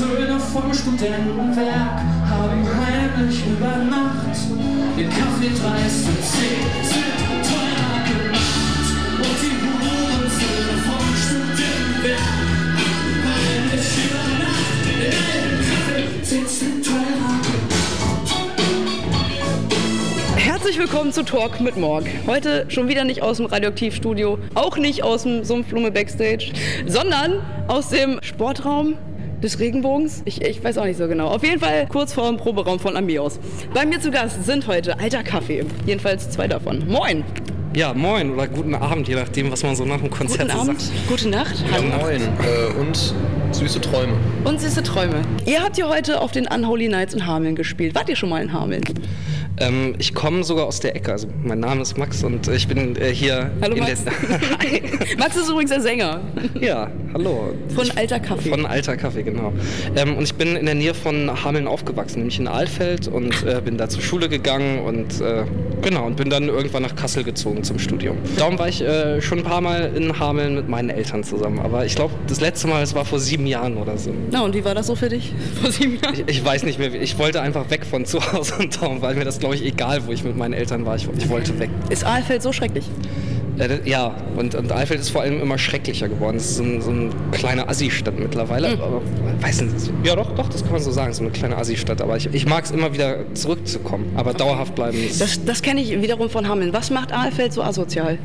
Söhne vom Studentenwerk haben heimlich über Nacht den Kaffee 30 Cent teurer gemacht. Und die Hurensöhne vom Studentenwerk. Heimlich über Nacht den alten Kaffee 10 Cent teurer Herzlich willkommen zu Talk mit Morg. Heute schon wieder nicht aus dem Radioaktivstudio, auch nicht aus dem Sumpfblume Backstage, sondern aus dem Sportraum des Regenbogens. Ich, ich weiß auch nicht so genau. Auf jeden Fall kurz vor dem Proberaum von Amios. Bei mir zu Gast sind heute Alter Kaffee. Jedenfalls zwei davon. Moin. Ja, moin oder guten Abend, je nachdem, was man so nach dem Konzert Guten Abend. sagt. Gute Nacht. Ja, Hallo. moin. Äh, und süße Träume. Und süße Träume. Ihr habt ja heute auf den Unholy Nights in Hameln gespielt. Wart ihr schon mal in Hameln? Ähm, ich komme sogar aus der Ecke. Also mein Name ist Max und ich bin äh, hier Hallo in Max. der. Max ist übrigens der Sänger Ja, hallo. von Ich- Alter Kaffee. Von Alter Kaffee, genau. Ähm, und ich bin in der Nähe von Hameln aufgewachsen, nämlich in Alfeld und äh, bin da zur Schule gegangen und äh, genau und bin dann irgendwann nach Kassel gezogen zum Studium. Darum war ich äh, schon ein paar Mal in Hameln mit meinen Eltern zusammen. Aber ich glaube, das letzte Mal, es war vor sieben Jahren oder so. Na, und wie war das so für dich vor sieben Jahren? Ich, ich weiß nicht mehr, ich wollte einfach weg von zu Hause und darum war mir das, glaube ich, egal, wo ich mit meinen Eltern war. Ich, ich wollte weg. Ist Ahlfeld so schrecklich? Äh, ja, und, und Eifeld ist vor allem immer schrecklicher geworden. Es ist so ein, so eine kleine Assi-Stadt mittlerweile. Aber weiß nicht, ja doch, doch, das kann man so sagen, so eine kleine Assi-Stadt. Aber ich, ich mag es immer wieder zurückzukommen. Aber dauerhaft bleiben Das, das kenne ich wiederum von Hameln. Was macht Ahlfeld so asozial?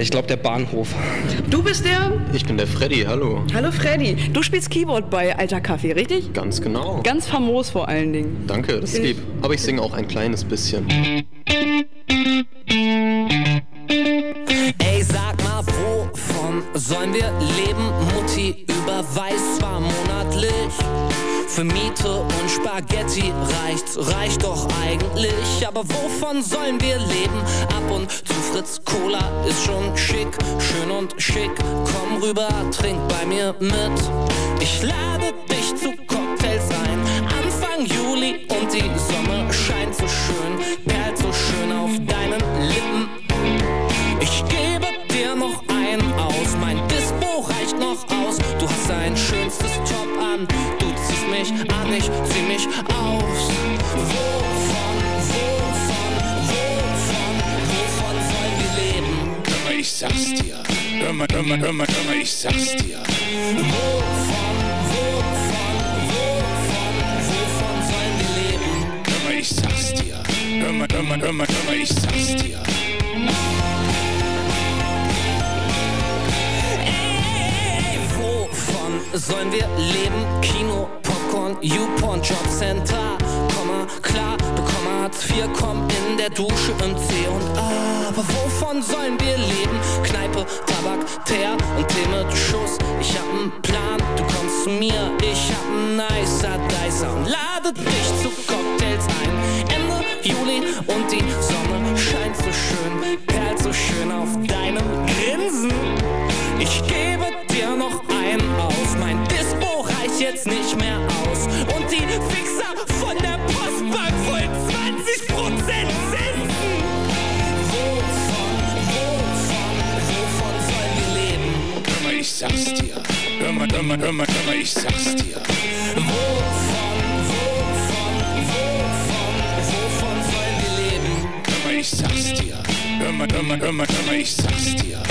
Ich glaube, der Bahnhof. Du bist der. Ich bin der Freddy, hallo. Hallo Freddy. Du spielst Keyboard bei Alter Kaffee, richtig? Ganz genau. Ganz famos vor allen Dingen. Danke, das ist lieb. Aber ich singe auch ein kleines bisschen. Ey, sag mal, wovon sollen wir leben? Mutti überweist zwar monatlich. Für Miete und Spaghetti reicht's, reicht doch eigentlich. Aber wovon sollen wir leben? Ab und zu Fritz Cola ist schon schick, schön und schick. Komm rüber, trink bei mir mit. Ich lade dich zu Cocktails ein. Anfang Juli und die Sonne scheint so schön, mich zieh mich aus. Wovon, wovon, wovon, wovon sollen wir leben? Hör mal, ich sag's dir. Hör mal, hör mal, hör mal, hör mal, ich sag's dir. Wovon, wovon, wovon, wovon sollen wir leben? Hör mal, ich sag's dir. Hör mal, hör mal, hör mal, hör mal, ich sag's dir. Ey, wovon sollen wir leben? Kino, Popcorn, YouPorn, Jobcenter. Komm mal klar, bekomm Hartz IV, komm in der Dusche im C und A. Aber wovon sollen wir leben? Kneipe, Tabak, Teer und Tee Schuss. Ich hab nen Plan, du kommst zu mir. Ich hab nen nicer Dicer und lade dich zu Cocktails ein. Ende Juli und die Sonne scheint so schön, perlt so schön auf deinem Grinsen. Ich gebe dir noch einen aus. Mein Dispo reicht jetzt nicht mehr aus. Und die Fixer von der Postbank wollen 20% Zinsen. Wovon, wovon, wovon sollen wir leben? Hör mal, ich sag's dir. Hör mal, hör mal, hör mal, hör mal, ich sag's dir. Wovon, wovon, wovon, wovon sollen wir leben? Hör ich sag's dir. Hör mal, hör mal, hör mal, hör mal, ich sag's dir.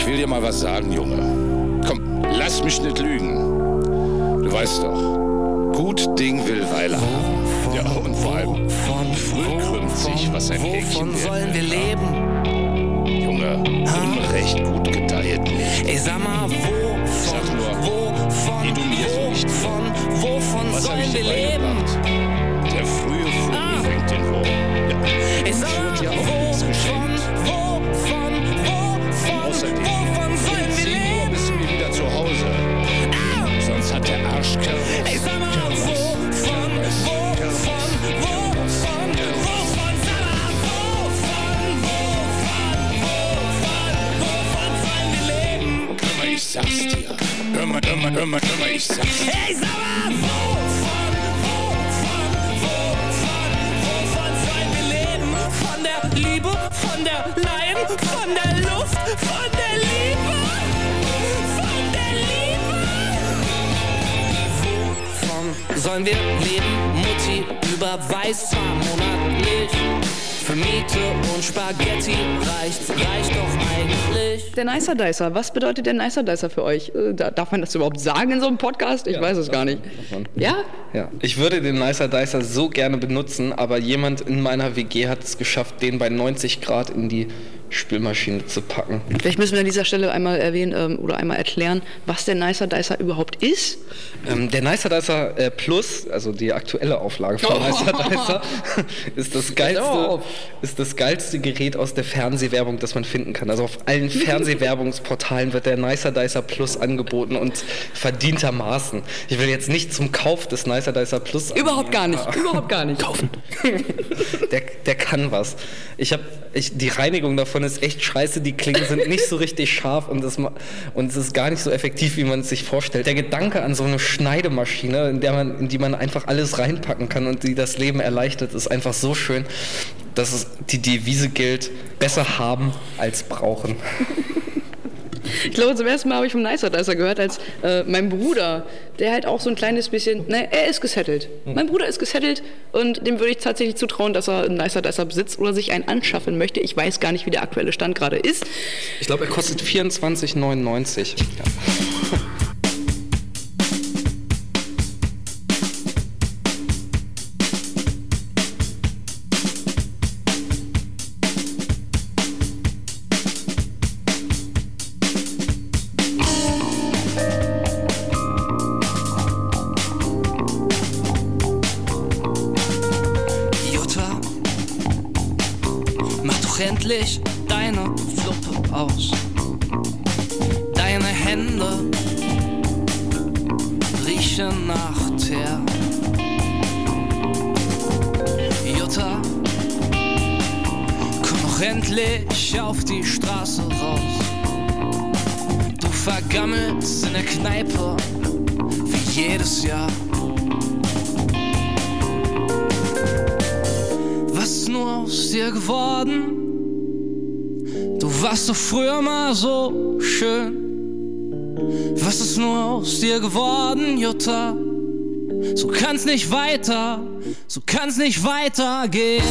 Ich will dir mal was sagen, Junge. Komm, lass mich nicht lügen. Du weißt doch, gut Ding will Weile haben. Ja, und vor allem, früh krümmt sich, was ein Häkchen Wovon sollen wir leben? Junge, Unrecht gut gedeiht nicht. Ey, sag mal, wovon, Sag nur, wovon, wie du mir so nicht wovon, wovon Was sollen ich wir leben? beigebracht? Der frühe Vogel Ah. fängt den Wurm. Ja. Ich sag Ich mal, dir auch wovon, sag's dir. Hör mal, hör mal, hör mal, hör mal, ich sag's dir. Hey, sag mal, wovon, wovon, wovon, wovon sollen wir leben? Von der Liebe von der Leiden, von der Luft, von der Liebe, von der Liebe. Wovon sollen wir leben? Mutti überweist zwar monatlich. Für Miete und Spaghetti reicht's, reicht doch eigentlich. Der Nicer Dicer, was bedeutet der Nicer Dicer für euch? Äh, da- Darf man das überhaupt sagen in so einem Podcast? Ich weiß es gar nicht. Ja? Ja, ich würde den Nicer Dicer so gerne benutzen, aber jemand in meiner WG hat es geschafft, den bei 90 Grad in die Spülmaschine zu packen. Vielleicht müssen wir an dieser Stelle einmal erwähnen ähm, oder einmal erklären, was der Nicer Dicer überhaupt ist. Ähm, der Nicer Dicer äh, Plus, also die aktuelle Auflage von Oh. Nicer Dicer, ist das, geilste, ist das geilste Gerät aus der Fernsehwerbung, das man finden kann. Also auf allen Fernsehwerbungsportalen wird der Nicer Dicer Plus angeboten und verdientermaßen. Ich will jetzt nicht zum Kauf des Nicer Dicer Plus Überhaupt gar nicht. Überhaupt gar nicht. Kaufen. der, der kann was. Ich habe, ich, die Reinigung davon ist echt scheiße. Die Klingen sind nicht so richtig scharf und es, ma- und es ist gar nicht so effektiv, wie man es sich vorstellt. Der Gedanke an so eine Schneidemaschine, in, der man, in die man einfach alles reinpacken kann und die das Leben erleichtert, ist einfach so schön, dass die Devise gilt: besser haben als brauchen. Ich glaube, zum ersten Mal habe ich vom Nicer Dicer gehört, als äh, mein Bruder, der halt auch so ein kleines bisschen, ne, er ist gesettelt. Mein Bruder ist gesettelt und dem würde ich tatsächlich zutrauen, dass er einen Nicer Dicer besitzt oder sich einen anschaffen möchte. Ich weiß gar nicht, wie der aktuelle Stand gerade ist. Ich glaube, er kostet 24,99. Ja. Kneipe wie jedes Jahr. Was ist nur aus dir geworden? Du warst doch früher mal so schön. Was ist nur aus dir geworden, Jutta? So kann's nicht weiter, so kann's nicht weitergehen.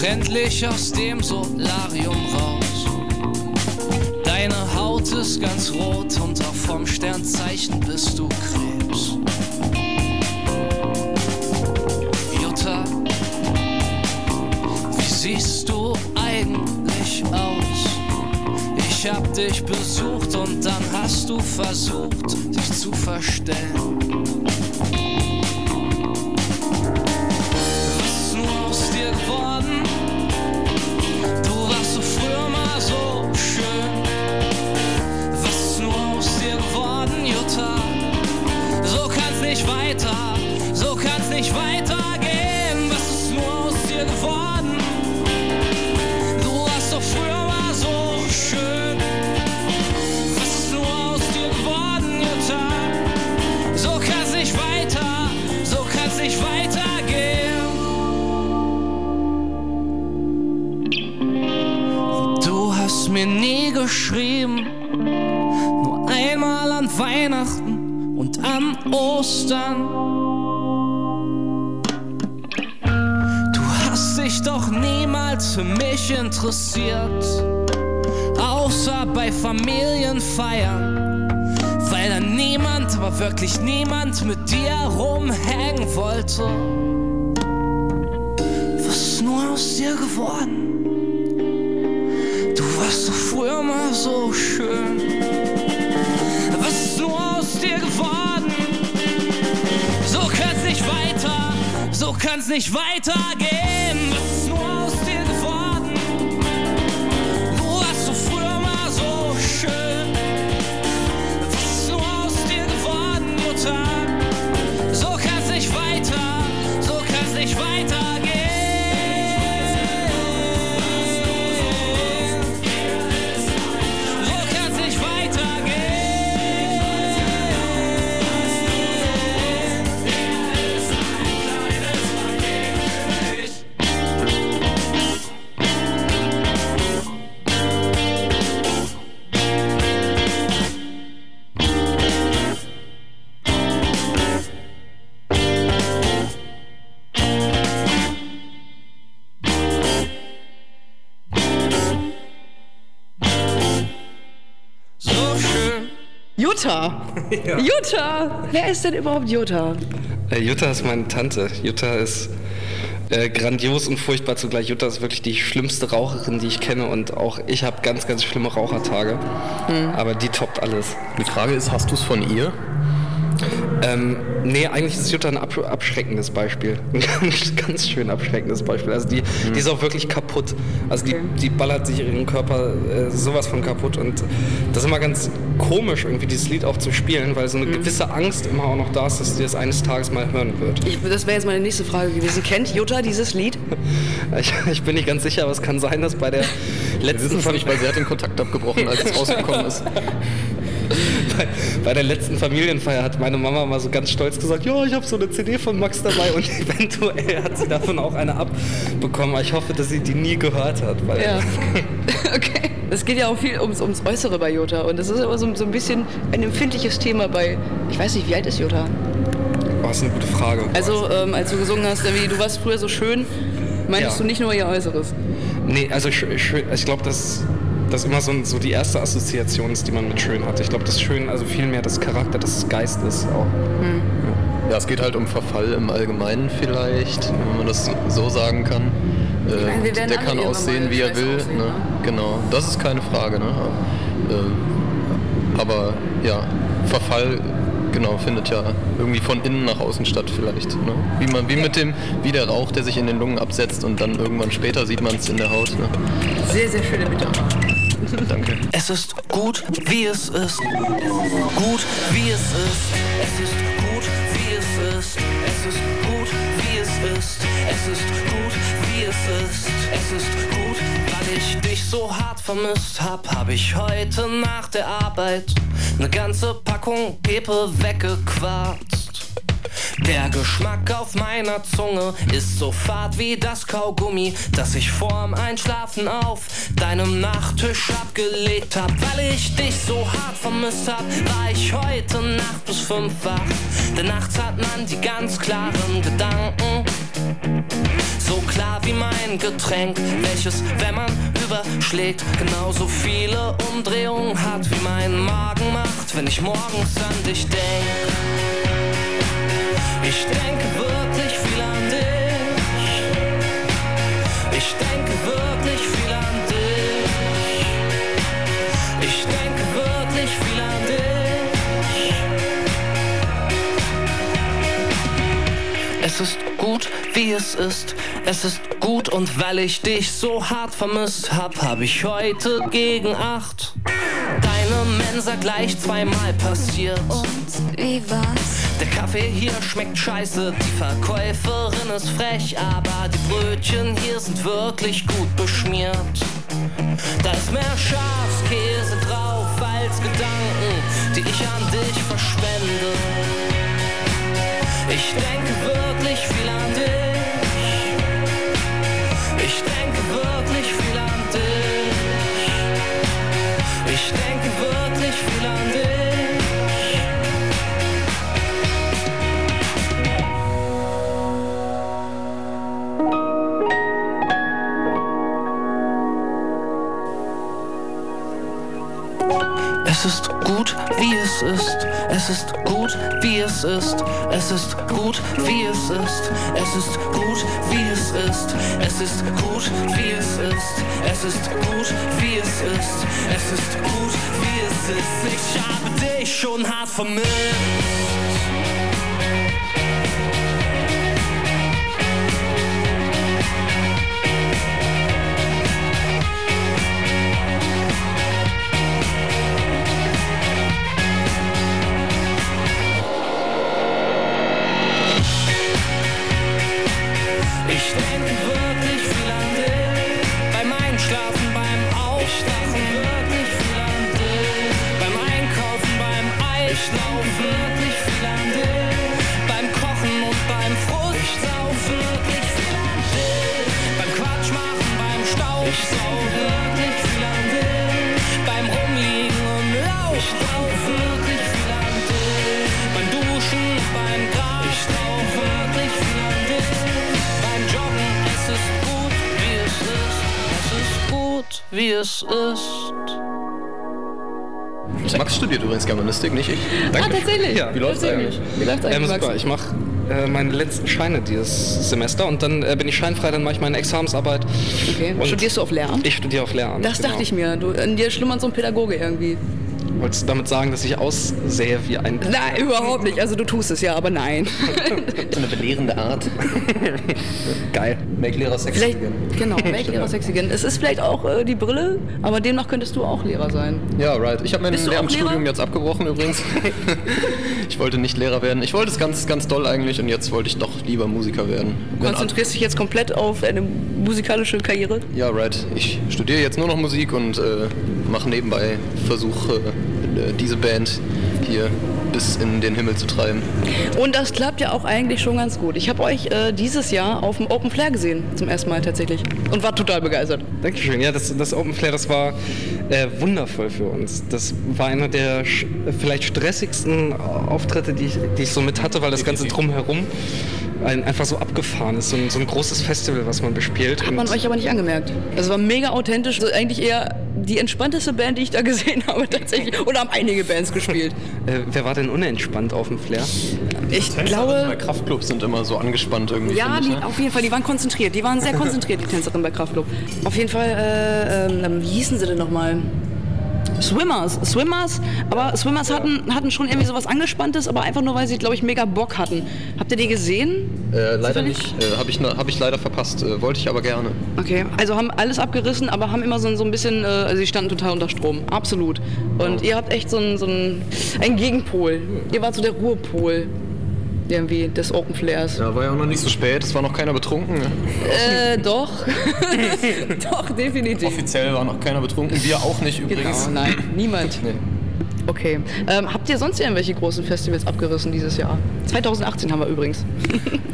Doch endlich aus dem Solarium raus. Deine Haut ist ganz rot und auch vom Sternzeichen bist du Krebs. Jutta, wie siehst du eigentlich aus? Ich hab dich besucht und dann hast du versucht, dich zu verstellen. Weiter, so kann's nicht weitergehen. Was ist nur aus dir geworden? Du warst doch früher mal so schön. Was ist nur aus dir geworden, Jutta? So kann's nicht weiter, so kann's nicht weitergehen. Du hast mir nie geschrieben, nur einmal an Weihnachten und an Ostern. Du hast dich doch niemals für mich interessiert, außer bei Familienfeiern. Weil da niemand, aber wirklich niemand mit dir rumhängen wollte. Was ist nur aus dir geworden? Du warst doch früher mal so schön. Kann's nicht weitergehen. Jutta! Wer ist denn überhaupt Jutta? Äh, Jutta ist meine Tante. Jutta ist äh, grandios und furchtbar zugleich. Jutta ist wirklich die schlimmste Raucherin, die ich kenne und auch ich habe ganz, ganz schlimme Rauchertage. Aber die toppt alles. Die Frage ist, hast du es von ihr? Ähm, nee, eigentlich ist Jutta ein ab abschreckendes Beispiel. Ein ganz, ganz schön abschreckendes Beispiel. Also die, die ist auch wirklich kaputt. Also die, die ballert sich ihren Körper äh, sowas von kaputt. Und das ist immer ganz komisch, irgendwie dieses Lied auch zu spielen, weil so eine gewisse Angst immer auch noch da ist, dass sie das eines Tages mal hören wird. Ich, das wäre jetzt meine nächste Frage gewesen. Kennt Jutta dieses Lied? Ich, ich bin nicht ganz sicher, aber es kann sein, dass bei der Wir letzten wissen es nicht, weil sie hat den Kontakt abgebrochen, als es rausgekommen ist. bei, bei der letzten Familienfeier hat meine Mama mal so ganz stolz gesagt, ja, ich habe so eine CD von Max dabei und eventuell hat sie davon auch eine abbekommen. Aber ich hoffe, dass sie die nie gehört hat. Ja. okay. Es geht ja auch viel ums, ums Äußere bei Jutta. Und das ist aber so, so ein bisschen ein empfindliches Thema bei. Ich weiß nicht, wie alt ist? Oh, das ist eine gute Frage. Also, ähm, als du gesungen hast, du warst früher so schön, meintest Ja. du nicht nur ihr Äußeres. Nee, also schön, schön, ich glaube, dass das immer so, so die erste Assoziation ist, die man mit schön hat. Ich glaube, das Schön, also vielmehr das Charakter, das Geist ist auch. Ja, es geht halt um Verfall im Allgemeinen vielleicht, wenn man das so sagen kann. Äh, der kann aussehen, wie er will. aussehen, ne? ne? Genau, das ist keine Frage. Ne? Äh, aber ja, Verfall genau findet ja irgendwie von innen nach außen statt vielleicht. Ne? Wie man, wie mit dem, wie der Rauch, der sich in den Lungen absetzt und dann irgendwann später sieht man es in der Haut. Ne? Sehr, sehr schöne Metapher. Danke. Es ist gut, wie es ist. Gut, wie es ist. Es ist gut, wie es ist. Es ist gut, wie es ist. Es ist gut, wie es ist. Es ist gut, weil ich dich so hart vermisst hab, hab ich heute nach der Arbeit eine ganze Packung Pepe weggequarzt. Der Geschmack auf meiner Zunge ist so fad wie das Kaugummi, das ich vorm Einschlafen auf deinem Nachttisch abgelegt hab. Weil ich dich so hart vermisst hab, war ich heute Nacht bis fünf wach. Denn nachts hat man die ganz klaren Gedanken. So klar wie mein Getränk, welches, wenn man überschlägt, genauso viele Umdrehungen hat, wie mein Magen macht, wenn ich morgens an dich denk. Ich denke wirklich viel an dich. Ich denke wirklich viel an dich. Ich denke wirklich viel an dich. Es ist gut, wie es ist. Es ist gut und weil ich dich so hart vermisst hab, hab ich heute gegen acht deine Mensa gleich zweimal passiert. Und wie war's? Der Kaffee hier schmeckt scheiße, die Verkäuferin ist frech, aber die Brötchen hier sind wirklich gut beschmiert. Da ist mehr Schafskäse drauf als Gedanken, die ich an dich verschwende. Ich denke wirklich viel an es ist. Es ist gut, wie es ist. Es ist gut, wie es ist. Es ist gut, wie es ist. Es ist gut, wie es ist. Es ist gut, wie es ist. Es ist gut, wie es ist. Ich habe dich schon hart vermisst. Germanistik, nicht ich. Ah, tatsächlich. Ja, Wie läuft's tatsächlich. eigentlich? Wie läuft's Ähm, eigentlich, super, Max? ich mache äh, meine letzten Scheine dieses Semester und dann äh, bin ich scheinfrei, dann mache ich meine Examensarbeit. Okay. Und Studierst du auf Lehramt? Ich studiere auf Lehramt. Das dachte ich mir. Du, in dir schlummert so ein Pädagoge irgendwie. Wolltest du damit sagen, dass ich aussehe wie ein... Nein, überhaupt nicht. Also du tust es ja, aber nein. So eine belehrende Art. Geil. Make Lehrer sexy Vielleicht, again. genau, make Lehrer sexy again. Es ist vielleicht auch äh, die Brille, aber demnach könntest du auch Lehrer sein. Ja, right. Ich habe mein du Lehramtsstudium jetzt abgebrochen übrigens. ich wollte nicht Lehrer werden. Ich wollte es ganz, ganz doll eigentlich und jetzt wollte ich doch lieber Musiker werden. Wenn Konzentrierst dich jetzt komplett auf eine musikalische Karriere? Ja, right. Ich studiere jetzt nur noch Musik und äh, mache nebenbei Versuche, äh, diese Band hier bis in den Himmel zu treiben. Und das klappt ja auch eigentlich schon ganz gut. Ich habe euch äh, dieses Jahr auf dem Open Flair gesehen, zum ersten Mal tatsächlich. Und war total begeistert. Dankeschön. Ja, das, das Open Flair, das war äh, wundervoll für uns. Das war einer der sch vielleicht stressigsten Auftritte, die ich, die ich so mit hatte, weil das ganze Drumherum ein, einfach so abgefahren ist. So ein, so ein großes Festival, was man bespielt. Hat man euch aber nicht angemerkt. Es war mega authentisch. Also eigentlich eher die entspannteste Band, die ich da gesehen habe tatsächlich. Und haben einige Bands gespielt. äh, wer war denn unentspannt auf dem Flair? Ich Bei glaube... Kraftclubs sind immer so angespannt irgendwie. Ja, ich, die, ne? auf jeden Fall, die waren konzentriert. Die waren sehr konzentriert, die Tänzerinnen bei Kraftclub. Auf jeden Fall, äh, ähm, wie hießen sie denn nochmal? Swimmers, Swimmers, aber Swimmers hatten, hatten schon irgendwie sowas Angespanntes, aber einfach nur, weil sie, glaube ich, mega Bock hatten. Habt ihr die gesehen? Äh, leider nicht. Äh, Habe ich, hab ich leider verpasst. Äh, wollte ich aber gerne. Okay, also haben alles abgerissen, aber haben immer so, ein- so ein bisschen, äh, also sie standen total unter Strom, absolut. Und ihr habt echt so einen, so einen, einen Gegenpol. Ihr wart so der Ruhepol irgendwie des Open Flairs. Ja, war ja auch noch nicht so spät. Es war noch keiner betrunken. ne? Äh, doch. doch, definitiv. Offiziell war noch keiner betrunken. Wir auch nicht übrigens. Genau, nein, niemand. Nee. Okay. Ähm, habt ihr sonst irgendwelche großen Festivals abgerissen dieses Jahr? 2018 haben wir übrigens.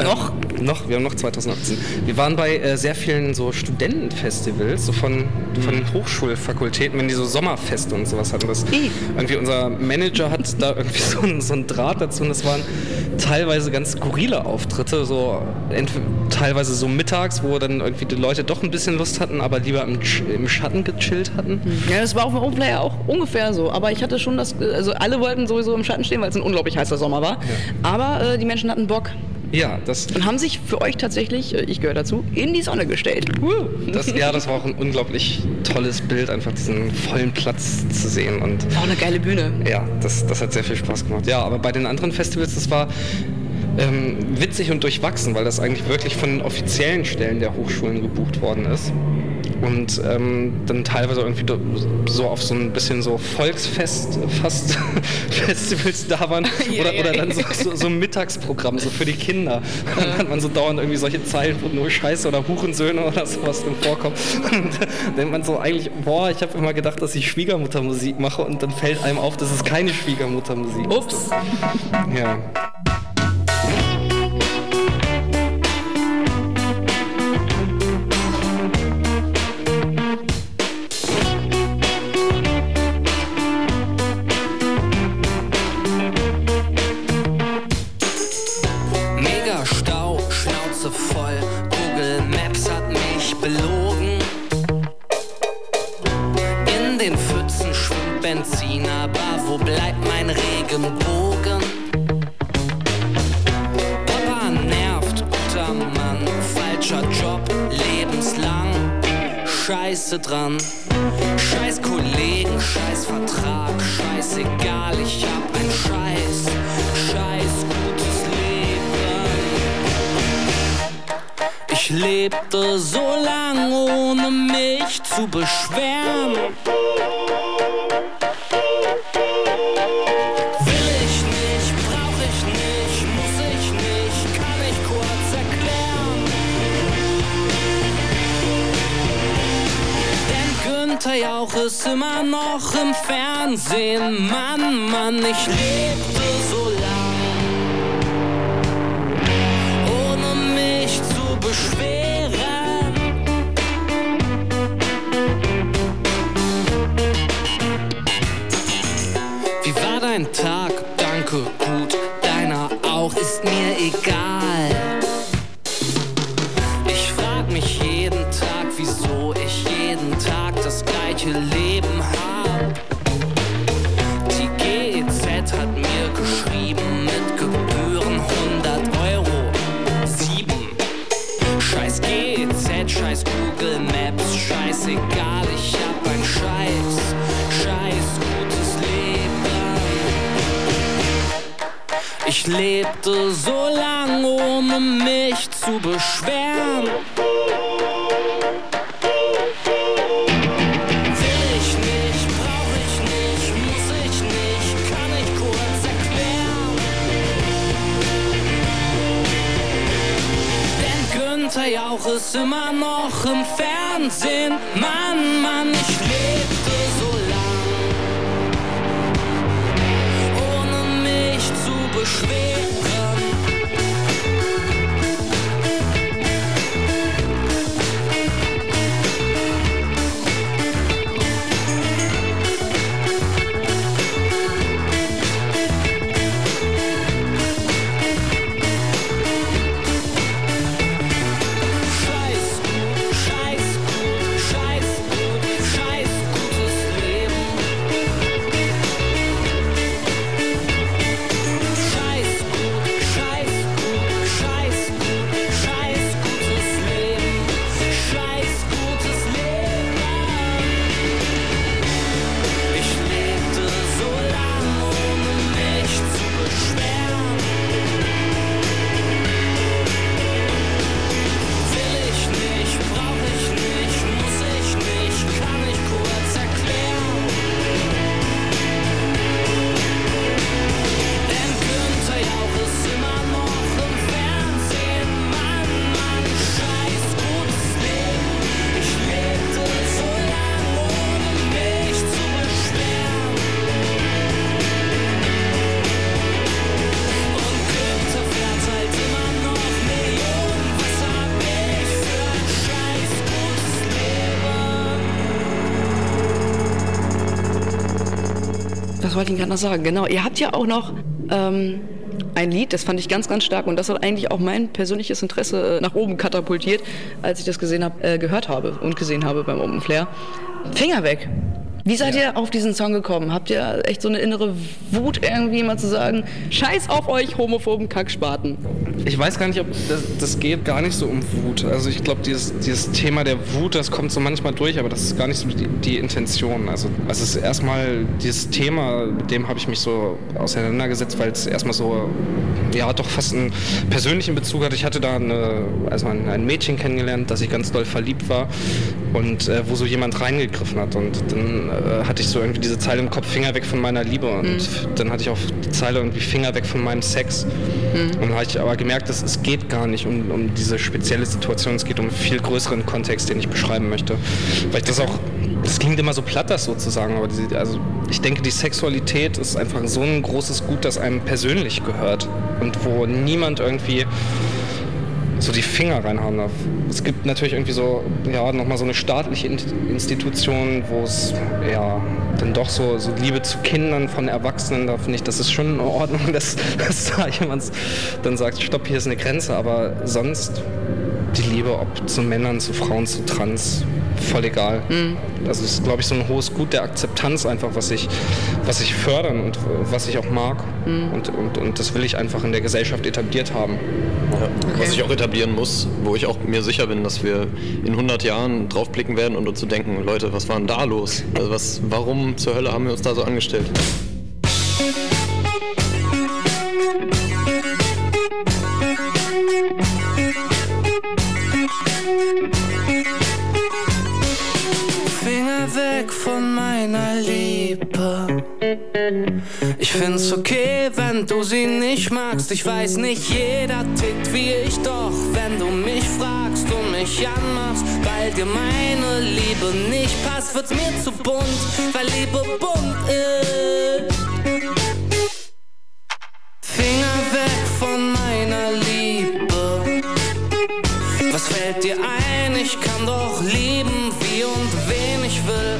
Noch? Noch, wir haben noch 2018. Wir waren bei äh, sehr vielen so Studentenfestivals, so von, von den Hochschulfakultäten, wenn die so Sommerfeste und sowas hatten. Das, I. irgendwie unser Manager hat da irgendwie so ein, so ein Draht dazu und das waren teilweise ganz skurrile Auftritte, so teilweise so mittags, wo dann irgendwie die Leute doch ein bisschen Lust hatten, aber lieber im, im Schatten gechillt hatten. Ja, das war auf dem Open Player auch ungefähr so. Aber ich hatte schon das, also alle wollten sowieso im Schatten stehen, weil es ein unglaublich heißer Sommer war. Aber äh, die Menschen hatten Bock Ja, das, und haben sich für euch tatsächlich, äh, ich gehöre dazu, in die Sonne gestellt. Das, ja, das war auch ein unglaublich tolles Bild, einfach diesen vollen Platz zu sehen und War auch eine geile Bühne. Ja, das, das hat sehr viel Spaß gemacht. Ja, aber bei den anderen Festivals, das war ähm, witzig und durchwachsen, weil das eigentlich wirklich von den offiziellen Stellen der Hochschulen gebucht worden ist. Und ähm, dann teilweise irgendwie so auf so ein bisschen so Volksfest fast Festivals da waren. Oder, oder dann so, so, so ein Mittagsprogramm, so für die Kinder. Und dann hat man so dauernd irgendwie solche Zeilen, wo nur Scheiße oder Hurensöhne oder sowas drin vorkommt. Und dann denkt man so eigentlich, boah, ich habe immer gedacht, dass ich Schwiegermuttermusik mache und dann fällt einem auf, dass es keine Schwiegermuttermusik ist. Ups. Ja. Fernsehen. Mann, Mann, ich lebte Was wollte ich gerade noch sagen? Genau, ihr habt ja auch noch ähm, ein Lied, das fand ich ganz, ganz stark und das hat eigentlich auch mein persönliches Interesse äh, nach oben katapultiert, als ich das gesehen hab, äh, gehört habe und gesehen habe beim Open Flair. Finger weg. Wie seid ihr auf diesen Song gekommen? Habt ihr echt so eine innere Wut irgendwie mal zu sagen, scheiß auf euch homophoben Kackspaten? Ich weiß gar nicht, ob das, das geht gar nicht so um Wut. Also ich glaube, dieses, dieses Thema der Wut, das kommt so manchmal durch, aber das ist gar nicht so die, die Intention. Also es ist erstmal dieses Thema, mit dem habe ich mich so auseinandergesetzt, weil es erstmal so, ja, doch fast einen persönlichen Bezug hat. Ich hatte da eine, also ein, ein Mädchen kennengelernt, das ich ganz doll verliebt war und äh, wo so jemand reingegriffen hat. Und dann äh, hatte ich so irgendwie diese Zeile im Kopf, Finger weg von meiner Liebe. Und dann hatte ich auch die Zeile irgendwie Finger weg von meinem Sex. Und dann habe ich aber gemerkt, dass es geht gar nicht um, um diese spezielle Situation, es geht um einen viel größeren Kontext, den ich beschreiben möchte. Weil ich das auch, das klingt immer so platt, das sozusagen, aber diese, also ich denke, die Sexualität ist einfach so ein großes Gut, das einem persönlich gehört und wo niemand irgendwie so die Finger reinhauen darf. Es gibt natürlich irgendwie so, ja, nochmal so eine staatliche In- Institution, wo es, ja, dann doch so, so Liebe zu Kindern von Erwachsenen, da finde ich, das ist schon in Ordnung, dass, dass da jemand dann sagt, stopp, hier ist eine Grenze, aber sonst die Liebe, ob zu Männern, zu Frauen, zu Trans, voll egal. Also es ist, glaube ich, so ein hohes Gut der Akzeptanz einfach, was ich, was ich fördern und was ich auch mag. Und, und, und das will ich einfach in der Gesellschaft etabliert haben. Ja. Was ich auch etablieren muss, wo ich auch mir sicher bin, dass wir in 100 Jahren draufblicken werden und uns zu denken, Leute, was war denn da los? Also was, warum zur Hölle haben wir uns da so angestellt? Ich find's okay, wenn du sie nicht magst. Ich weiß nicht, jeder tickt wie ich, doch wenn du mich fragst und mich anmachst, weil dir meine Liebe nicht passt, wird's mir zu bunt, weil Liebe bunt ist. Finger weg von meiner Liebe. Was fällt dir ein? Ich kann doch lieben, wie und wen ich will,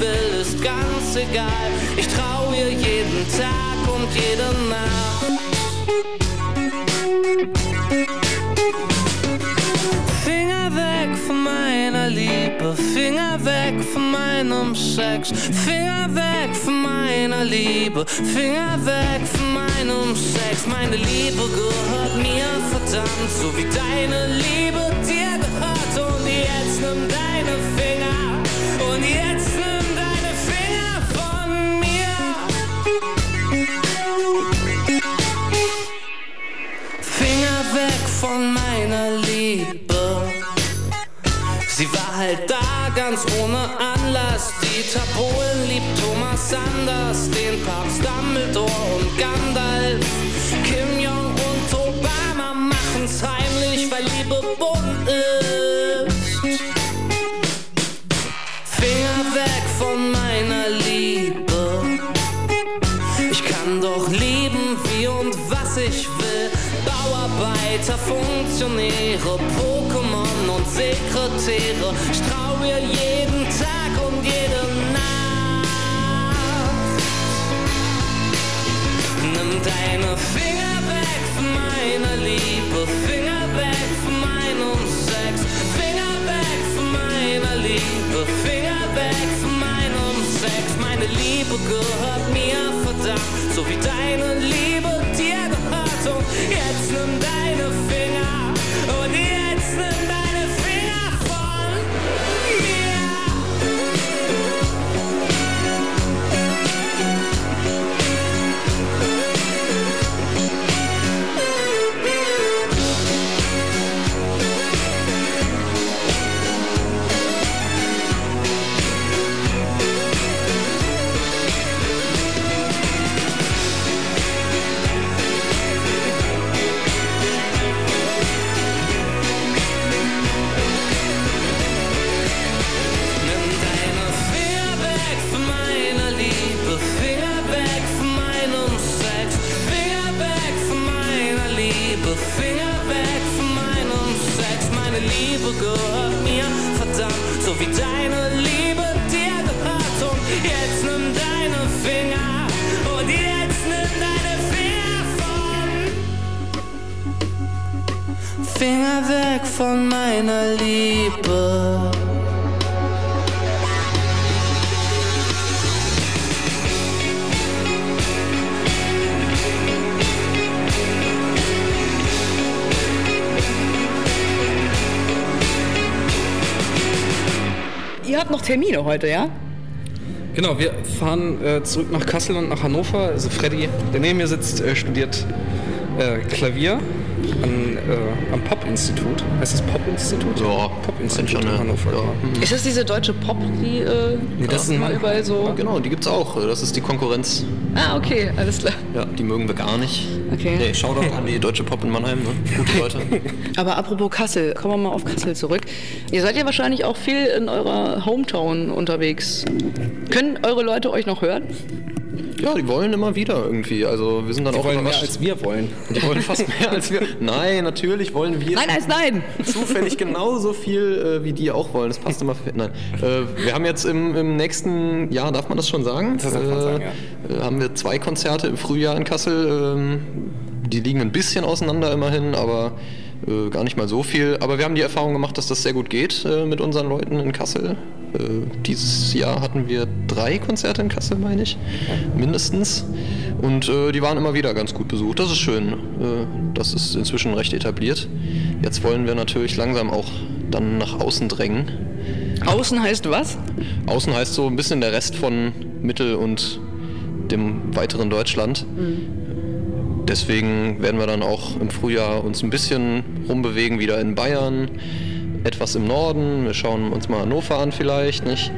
will, ist ganz egal. Ich trau ihr jeden Tag und jede Nacht. Finger weg von meiner Liebe, Finger weg von meinem Sex, Finger weg von meiner Liebe, Finger weg von meinem Sex. Meine Liebe gehört mir verdammt, so wie deine Liebe dir gehört. Und jetzt nimm deine von meiner Liebe. Sie war halt da, ganz ohne Anlass. Dieter Bohlen liebt Thomas Sanders, den Papst Dumbledore und Gandalf. Kim Jong und Obama machen's heimlich, weil Liebe bunt ist. Bauarbeiter, Funktionäre, Pokémon und Sekretäre. Ich trau mir jeden Tag und jede Nacht. Nimm deine Finger weg von meiner Liebe, Finger weg von meinem Sex, Finger weg von meiner Liebe, Finger weg von meinem Sex. Meine Liebe gehört mir verdammt, so wie deine Liebe gehört mir, verdammt, so wie deine Liebe dir gehört. Und jetzt nimm deine Finger und jetzt nimm deine Finger von Finger weg von meiner Liebe. Ihr habt noch Termine heute, ja? Genau, wir fahren äh, zurück nach Kassel und nach Hannover. Also Freddy, der neben mir sitzt, äh, studiert äh, Klavier an, äh, am Pop-Institut. Heißt das Pop-Institut? Ja, Pop-Institut schon, in ja. Hannover. Ja. genau. Ist das diese deutsche Pop, die äh, Nee, das ist Mann. überall so... Genau, die gibt's auch. Das ist die Konkurrenz. Ah, okay, alles klar. Ja, die mögen wir gar nicht. Okay. Nee, Shoutout an die deutsche Pop in Mannheim, ne? Gute Leute. Aber apropos Kassel, kommen wir mal auf Kassel zurück. Ihr seid ja wahrscheinlich auch viel in eurer Hometown unterwegs. Können eure Leute euch noch hören? Ja, die wollen immer wieder irgendwie. Also wir sind dann Die auch wollen mehr als wir wollen. die wollen fast mehr als wir. Nein, natürlich wollen wir Nein, nein, nein! zufällig genauso viel, äh, wie die auch wollen. Das passt immer. Für, nein, äh, wir haben jetzt im, im nächsten Jahr, darf man das schon sagen? Das darf man äh, sagen, äh, Haben wir zwei Konzerte im Frühjahr in Kassel. Ähm, die liegen ein bisschen auseinander immerhin, aber äh, gar nicht mal so viel. Aber wir haben die Erfahrung gemacht, dass das sehr gut geht äh, mit unseren Leuten in Kassel. Äh, dieses Jahr hatten wir drei Konzerte in Kassel, meine ich, mindestens. Und äh, die waren immer wieder ganz gut besucht. Das ist schön. Äh, das ist inzwischen recht etabliert. Jetzt wollen wir natürlich langsam auch dann nach außen drängen. Außen heißt was? Außen heißt so ein bisschen der Rest von Mittel- und dem weiteren Deutschland. Deswegen werden wir dann auch im Frühjahr uns ein bisschen rumbewegen, wieder in Bayern, etwas im Norden. Wir schauen uns mal Hannover an vielleicht, nicht?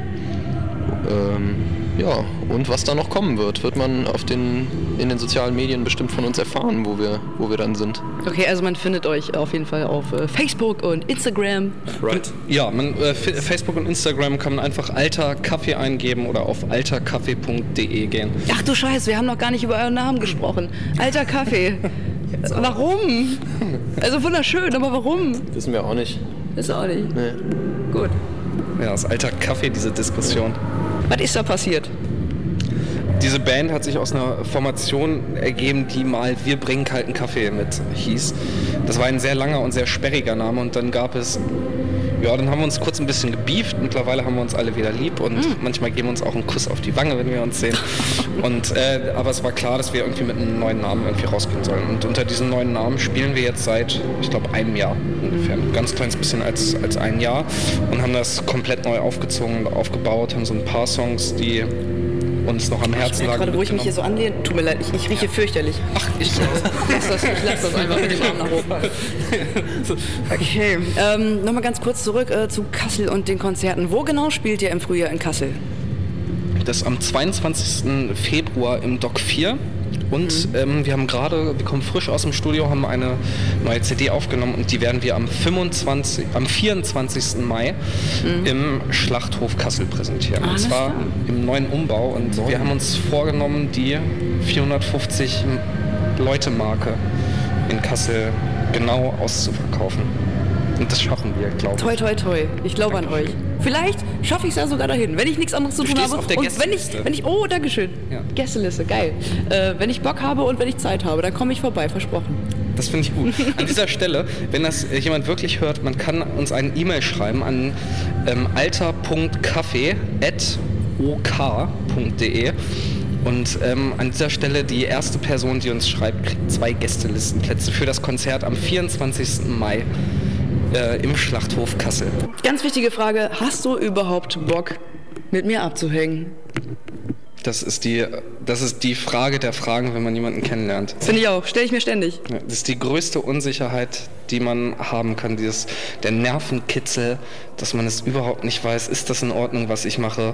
Ähm, ja, und was da noch kommen wird, wird man auf den, in den sozialen Medien bestimmt von uns erfahren, wo wir, wo wir dann sind. Okay, also man findet euch auf jeden Fall auf äh, Facebook und Instagram. Right. Ja, man, äh, Facebook und Instagram kann man einfach alter Kaffee eingeben oder auf alterkaffee.de gehen. Ach du Scheiß, wir haben noch gar nicht über euren Namen gesprochen. Alter Kaffee. Warum? Also wunderschön, aber warum? Wissen wir auch nicht. Ist auch nicht. Nee. Gut. Ja, das alter Kaffee, diese Diskussion. Was ist da passiert? Diese Band hat sich aus einer Formation ergeben, die mal Wir bringen kalten Kaffee mit hieß. Das war ein sehr langer und sehr sperriger Name und dann gab es, ja, dann haben wir uns kurz ein bisschen gebieft. Mittlerweile haben wir uns alle wieder lieb und manchmal geben wir uns auch einen Kuss auf die Wange, wenn wir uns sehen. Und, äh, aber es war klar, dass wir irgendwie mit einem neuen Namen irgendwie rausgehen sollen. Und unter diesem neuen Namen spielen wir jetzt seit, ich glaube, einem Jahr ungefähr. Ein ganz kleines bisschen als, als ein Jahr und haben das komplett neu aufgezogen und aufgebaut, haben so ein paar Songs, die uns noch am Herzen Ja, lagen. gerade wo ich mich hier so anlehne, tut mir leid, ich, ich rieche fürchterlich. Ach, ich lass das, ich lass das einfach mit dem Arm nach oben. Okay, ähm, nochmal ganz kurz zurück äh, zu Kassel und den Konzerten. Wo genau spielt ihr im Frühjahr in Kassel? das am 22. Februar im Doc 4. Und ähm, wir haben gerade, wir kommen frisch aus dem Studio, haben eine neue CD aufgenommen und die werden wir am 25, am 24. Mai im Schlachthof Kassel präsentieren. und Alles zwar klar. im neuen Umbau. Und wir haben uns vorgenommen, die 450 Leute Marke in Kassel genau auszuverkaufen. Und das schaffen wir, glaube ich. Toi, toi, toi. Ich glaube an euch. Vielleicht schaffe ich es ja sogar dahin, wenn ich nichts anderes zu Du tun habe. auf der und wenn ich, wenn ich, oh, Dankeschön. Ja. Gästeliste, geil. Äh, wenn ich Bock habe und wenn ich Zeit habe, dann komme ich vorbei, versprochen. Das finde ich gut. An dieser Stelle, wenn das äh, jemand wirklich hört, man kann uns eine E-Mail schreiben an ähm, alter.kaffee.ok.de und ähm, an dieser Stelle die erste Person, die uns schreibt, kriegt zwei Gästelistenplätze für das Konzert am 24. Mai äh, im Schlachthof Kassel. Ganz wichtige Frage: Hast du überhaupt Bock, mit mir abzuhängen? Das ist die, das ist die Frage der Fragen, wenn man jemanden kennenlernt. Finde ich auch. Stelle ich mir ständig. Das ist die größte Unsicherheit, die man haben kann. Dieses, der Nervenkitzel, dass man es überhaupt nicht weiß, ist das in Ordnung, was ich mache?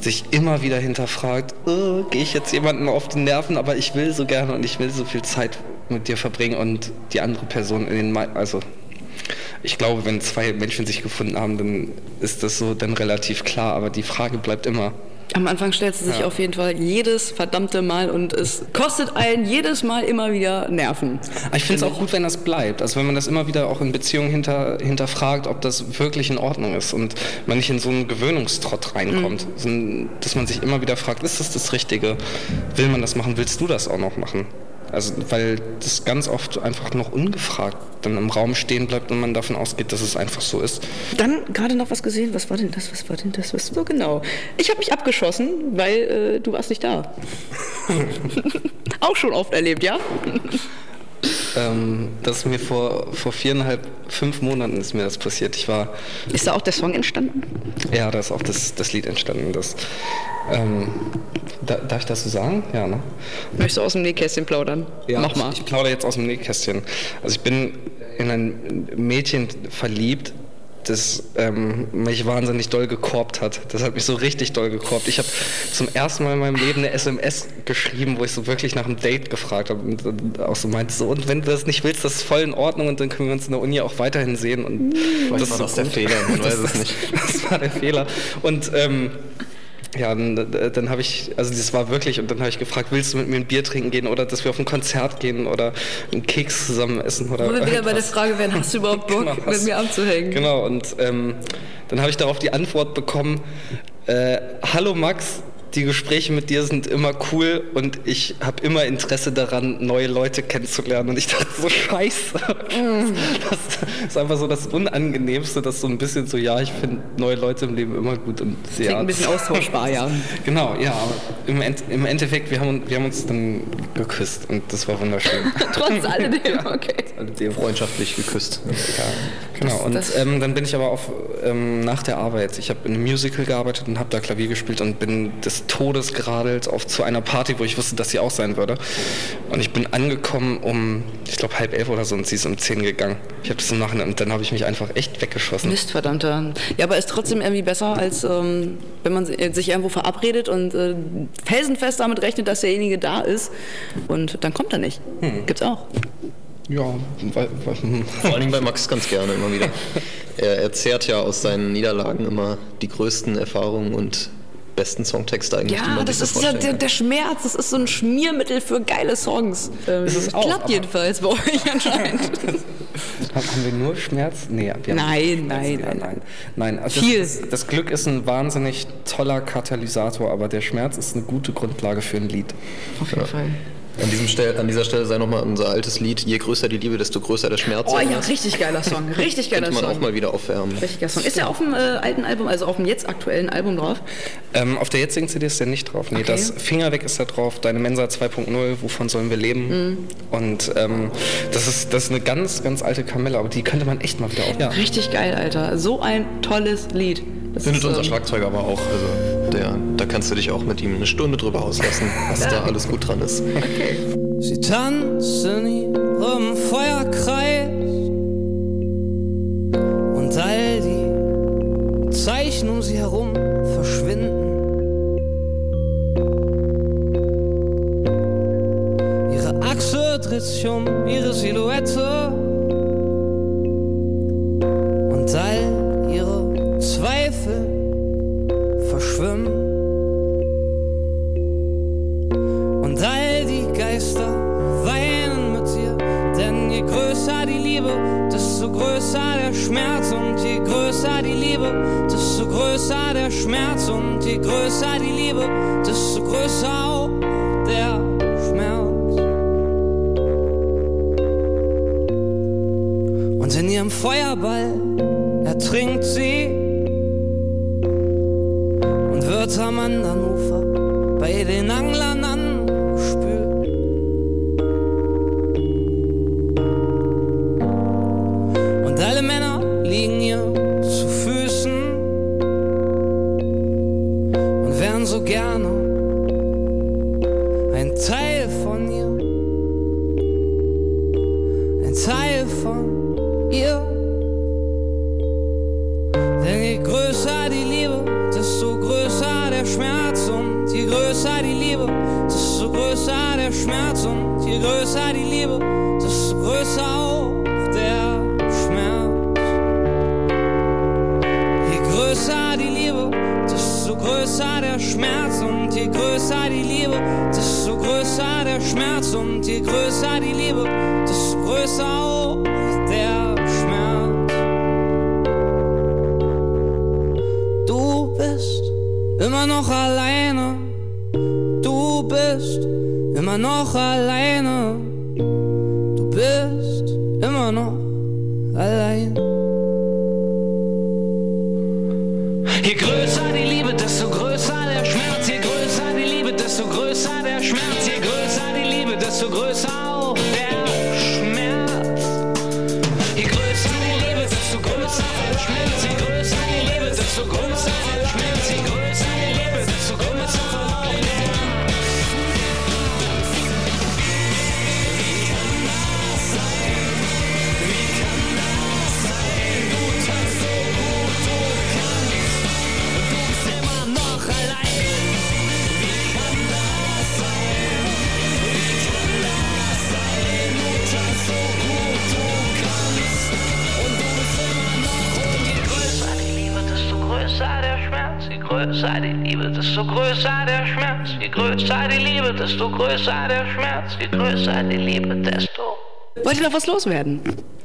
Sich immer wieder hinterfragt, oh, gehe ich jetzt jemandem auf die Nerven, aber ich will so gerne und ich will so viel Zeit mit dir verbringen und die andere Person in den, also ich glaube, wenn zwei Menschen sich gefunden haben, dann ist das so dann relativ klar, aber die Frage bleibt immer, Am Anfang stellt sie sich Ja. auf jeden Fall jedes verdammte Mal und es kostet einen jedes Mal immer wieder Nerven. Ich finde es auch gut, wenn das bleibt. Also wenn man das immer wieder auch in Beziehungen hinter, hinterfragt, ob das wirklich in Ordnung ist und man nicht in so einen Gewöhnungstrott reinkommt. Ein- Dass man sich immer wieder fragt, ist das das Richtige? Will man das machen? Willst du das auch noch machen? Also weil das ganz oft einfach noch ungefragt dann im Raum stehen bleibt und man davon ausgeht, dass es einfach so ist. Dann gerade noch was gesehen. Was war denn das? Was war denn das? Was so genau? Ich habe mich abgeschossen, weil äh, du warst nicht da. auch schon oft erlebt, ja? Ähm, das ist mir vor, vor viereinhalb, fünf Monaten ist mir das passiert. Ich war Ist da auch der Song entstanden? Ja, da ist auch das, das Lied entstanden. Das, ähm, da, darf ich das so sagen? Ja, ne? Möchtest du aus dem Nähkästchen plaudern? Mach mal. Ich, ich plaudere jetzt aus dem Nähkästchen. Also ich bin in ein Mädchen verliebt, das ähm, mich wahnsinnig doll gekorbt hat. Das hat mich so richtig doll gekorbt. Ich habe zum ersten Mal in meinem Leben eine SMS geschrieben, wo ich so wirklich nach einem Date gefragt habe und dann auch so meinte, so, und wenn du das nicht willst, das ist voll in Ordnung und dann können wir uns in der Uni auch weiterhin sehen. Und Vielleicht war das der. Fehler, man weiß es das, nicht. Das war der Fehler. Und ähm, ja, dann, dann habe ich, also das war wirklich, und dann habe ich gefragt, willst du mit mir ein Bier trinken gehen oder dass wir auf ein Konzert gehen oder einen Keks zusammen essen oder Wo wir wieder bei der. Frage wären, hast du überhaupt Bock, Genau, mit mir abzuhängen? Genau, und ähm, dann habe ich darauf die Antwort bekommen, äh, hallo Max, die Gespräche mit dir sind immer cool und ich habe immer Interesse daran, neue Leute kennenzulernen. Und ich dachte so, scheiße. Das ist einfach so das Unangenehmste, dass so ein bisschen so, ja, ich finde neue Leute im Leben immer gut. Und Klingt ja, ein bisschen austauschbar, ja. Genau, ja, im, End, im Endeffekt, wir haben, wir haben uns dann geküsst und das war wunderschön. Trotz alledem, okay. Alledem. Freundschaftlich geküsst. Ja, genau. Und das- ähm, dann bin ich aber auf, ähm, nach der Arbeit, ich habe in einem Musical gearbeitet und habe da Klavier gespielt und bin des Todes geradelt auf zu einer Party, wo ich wusste, dass sie auch sein würde. Und ich bin angekommen um, ich glaube, halb elf oder so und sie ist um zehn gegangen. Ich habe das im Nachhinein und dann habe ich mich einfach echt weggeschossen. Mist, verdammter. Ja, aber ist trotzdem irgendwie besser, als ähm, wenn man sich irgendwo verabredet und äh, felsenfest damit rechnet, dass derjenige da ist und dann kommt er nicht. Gibt's auch. Ja, weil, weil, hm. Vor allen Dingen bei Max ganz gerne immer wieder. Er, er zehrt ja aus seinen Niederlagen immer die größten Erfahrungen und besten Songtexte eigentlich, die Ja, man das ist ja der, der Schmerz. Das ist so ein Schmiermittel für geile Songs. Ähm, Ist es auch, klappt jedenfalls bei euch anscheinend. Haben wir nur Schmerz? Nee, wir haben Nein, Schmerz, nein, ja, nein. nein. Nein, also Viel. Das, das, das Glück ist ein wahnsinnig toller Katalysator, aber der Schmerz ist eine gute Grundlage für ein Lied. Auf jeden Fall. An, diesem Stell, an dieser Stelle sei nochmal unser altes Lied, je größer die Liebe, desto größer der Schmerz. Oh ja, richtig geiler Song. Richtig geiler Könnte man Song. auch mal wieder aufwärmen. Richtig geiler Song. Ist der auf dem äh, alten Album, also auf dem jetzt aktuellen Album drauf? Ähm, auf der jetzigen CD ist der nicht drauf. Nee, Okay. das Finger weg ist da drauf, Deine Mensa 2.0, wovon sollen wir leben? Mhm. Und ähm, das, ist, das ist eine ganz, ganz alte Kamelle, aber die könnte man echt mal wieder auf. Ja. Richtig geil, Alter. So ein tolles Lied. Das Findet ist, unser ähm, Schlagzeuger aber auch. Also der, da kannst du dich auch mit ihm eine Stunde drüber auslassen, was da alles gut dran ist. Okay. Sie tanzen ihrem Feuerkreis und all die Zeichen um sie herum verschwinden. Ihre Achse dreht sich um ihre Silhouette und all verschwimmen. Und all die Geister weinen mit dir, denn je größer die Liebe, desto größer der Schmerz und je größer die Liebe, desto größer der Schmerz und je größer die Liebe, desto größer auch der Schmerz. Und in ihrem Feuerball ertrinkt sie wird am anderen Ufer bei den Anglern immer noch loswerden?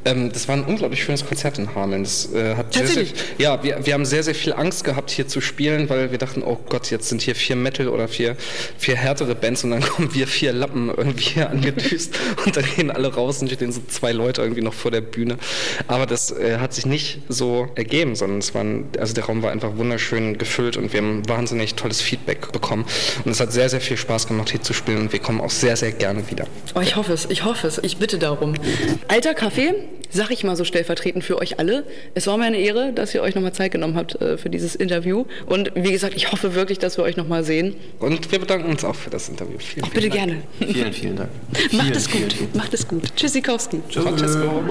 Ähm, das war ein unglaublich schönes Konzert in Hameln. Das, äh, hat sehr, sehr, Tatsächlich? ja, wir, wir haben sehr, sehr viel Angst gehabt, hier zu spielen, weil wir dachten, oh Gott, jetzt sind hier vier Metal oder vier, vier härtere Bands und dann kommen wir vier Lappen irgendwie hier angedüst und dann gehen alle raus und stehen so zwei Leute irgendwie noch vor der Bühne. Aber das äh, hat sich nicht so ergeben, sondern es waren, also der Raum war einfach wunderschön gefüllt und wir haben wahnsinnig tolles Feedback bekommen. Und es hat sehr, sehr viel Spaß gemacht, hier zu spielen und wir kommen auch sehr, sehr gerne wieder. Oh, ich hoffe es, ich hoffe es. Ich bitte darum. Alter Kaffee, sag ich mal so stellvertretend für euch alle. Es war mir eine Ehre, dass ihr euch nochmal Zeit genommen habt äh, für dieses Interview. Und wie gesagt, ich hoffe wirklich, dass wir euch nochmal sehen. Und wir bedanken uns auch für das Interview. Vielen, Auch bitte gerne. Vielen, vielen Dank. Macht Vielen, es vielen, gut. vielen Macht es gut. Tschüssikowski. Francesco.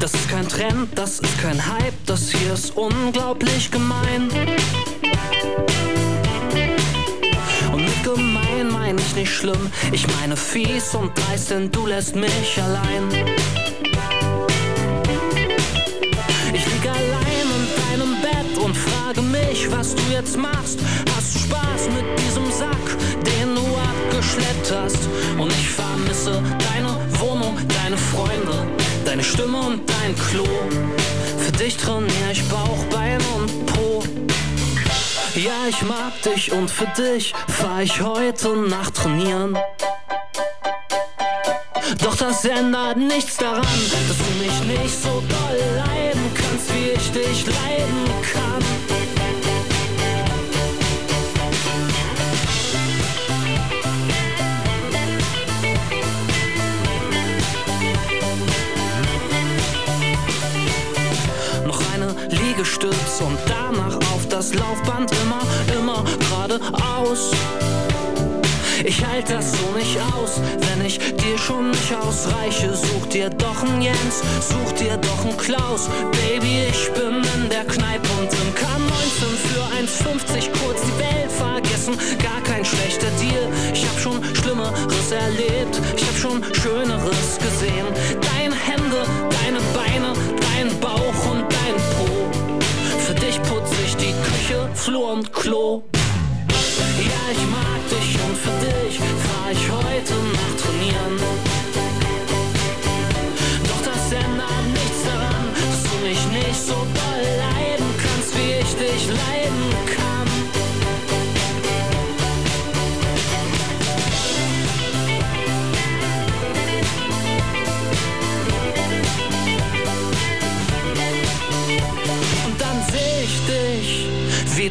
Das ist kein Trend, das ist kein Hype, das hier ist unglaublich gemein. Und mit gemein meine ich nicht schlimm, ich meine fies und dreist, denn du lässt mich allein. Ich lieg allein in deinem Bett und frage mich, was du jetzt machst. Hast du Spaß mit diesem Sack, den du abgeschleppt hast? Und ich vermisse deine Wohnung, deine Freunde, deine Stimme und dein Klo. Für dich trainiere ich Bauch, Bein und Po. Ja, ich mag dich und für dich fahr ich heute Nacht trainieren. Doch das ändert nichts daran, dass du mich nicht so doll leiden kannst, wie ich dich leiden kann. Noch eine Liegestütz und danach auf das Laufband immer, immer geradeaus. Ich halt das so nicht aus, wenn ich dir schon nicht ausreiche. Such dir doch einen Jens, such dir doch einen Klaus. Baby, ich bin in der Kneipe und im K19 für 1,50 kurz die Welt vergessen. Gar kein schlechter Deal. Ich hab schon Schlimmeres erlebt, ich hab schon Schöneres gesehen. Deine Hände, deine Beine, dein Bauch und dein Po. Ich die Küche, Flur und Klo. Ja, ich mag dich und für dich fahr ich heute Nacht trainieren. Doch das ändert nichts daran, dass du mich nicht so doll leiden kannst, wie ich dich leiden kann.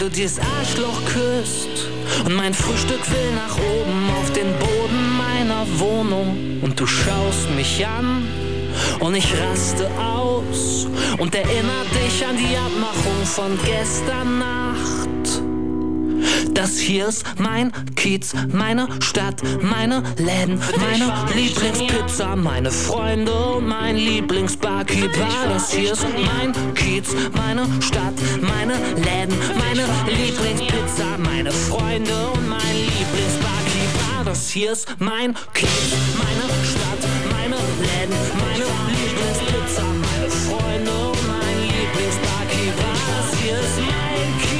Du dieses Arschloch küsst. Und mein Frühstück will nach oben auf den Boden meiner Wohnung. Und du schaust mich an und ich raste aus und erinnere dich an die Abmachung von gestern Nacht. Das hier ist mein Kiez, meine Stadt, meine Läden, meine Lieblingspizza, meine Freunde und mein Lieblingsbarkeeper. Das hier ist mein Kiez, meine Stadt, meine Läden, meine Lieblingspizza, meine Freunde und mein Lieblingsbarkeeper. Das hier ist mein Kiez, meine Stadt, meine Läden, meine Lieblingspizza, meine Freunde und mein Lieblingsbarkeeper. Das hier ist mein Kiez.